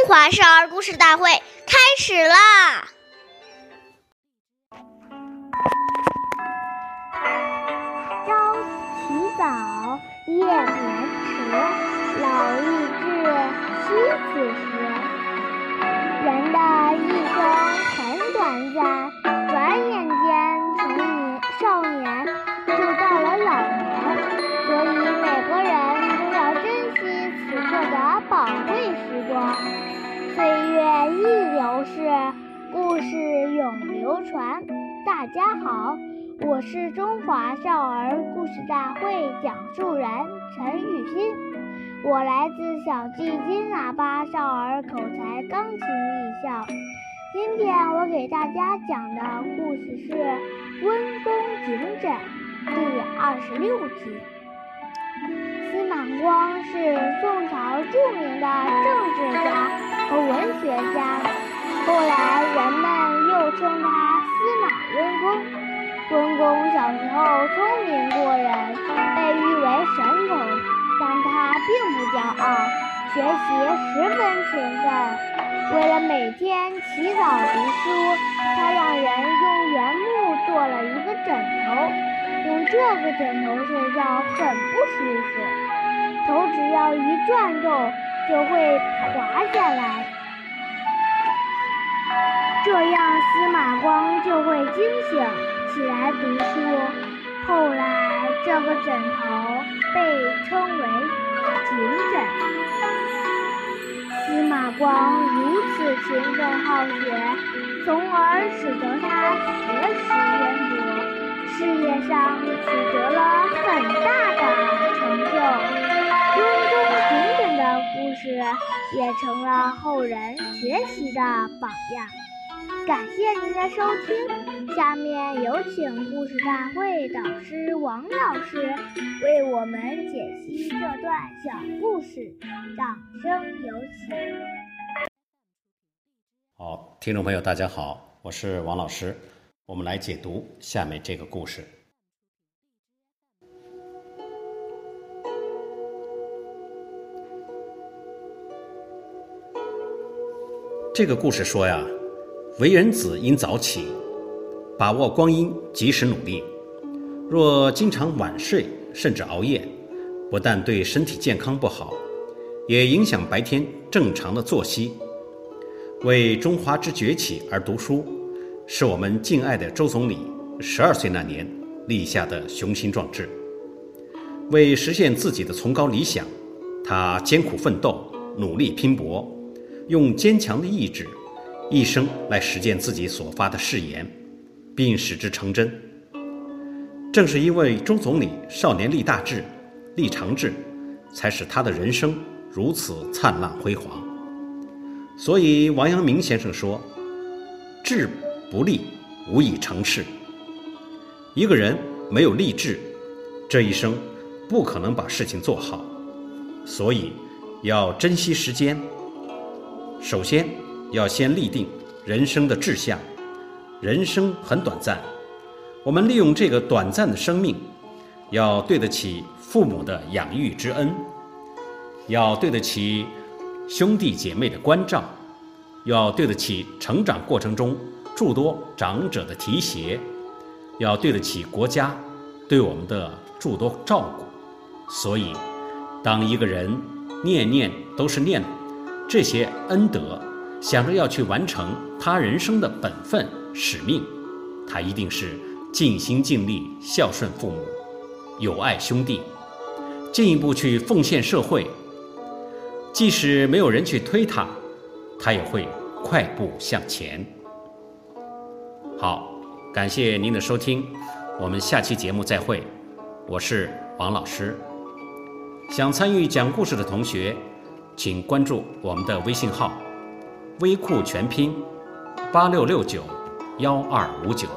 中华少儿故事大会开始啦！朝起早，夜是，故事永流传。大家好，我是中华少儿故事大会讲述人陈雨欣，我来自小季金喇叭少儿口才钢琴艺校。今天我给大家讲的故事是《温公警枕》第二十六集。司马光是宋朝著名的政治家和文学家，称他司马温公。温公小时候聪明过人，被誉为神童，但他并不骄傲，学习十分勤奋。为了每天起早读书，他让人用原木做了一个枕头，用这个枕头睡觉很不舒服，头只要一转动就会滑下来，这样司马光就会惊醒起来读书。后来，这个枕头被称为警枕。司马光如此勤奋好学，从而使得他学识渊博，事业上取得也成了后人学习的榜样。感谢您的收听，下面有请故事大会导师王老师为我们解析这段小故事，掌声有请。好，听众朋友，大家好，我是王老师，我们来解读下面这个故事。这个故事说呀。为人子应早起，把握光阴，及时努力。若经常晚睡甚至熬夜，不但对身体健康不好，也影响白天正常的作息。为中华之崛起而读书，是我们敬爱的周总理十二岁那年立下的雄心壮志。为实现自己的崇高理想，他艰苦奋斗，努力拼搏，用坚强的意志。一生来实践自己所发的誓言，并使之成真。正是因为周总理少年立大志、立长志，才使他的人生如此灿烂辉煌。所以王阳明先生说：“志不立，无以成事。”一个人没有立志，这一生不可能把事情做好。所以要珍惜时间。首先。要先立定人生的志向，人生很短暂，我们利用这个短暂的生命，要对得起父母的养育之恩，要对得起兄弟姐妹的关照，要对得起成长过程中诸多长者的提携，要对得起国家对我们的诸多照顾。所以，当一个人念念都是念这些恩德。想着要去完成他人生的本分使命，他一定是尽心尽力孝顺父母，友爱兄弟，进一步去奉献社会。即使没有人去推他，他也会快步向前。好，感谢您的收听，我们下期节目再会。我是王老师。想参与讲故事的同学，请关注我们的微信号。微库全拼，八六六九幺二五九。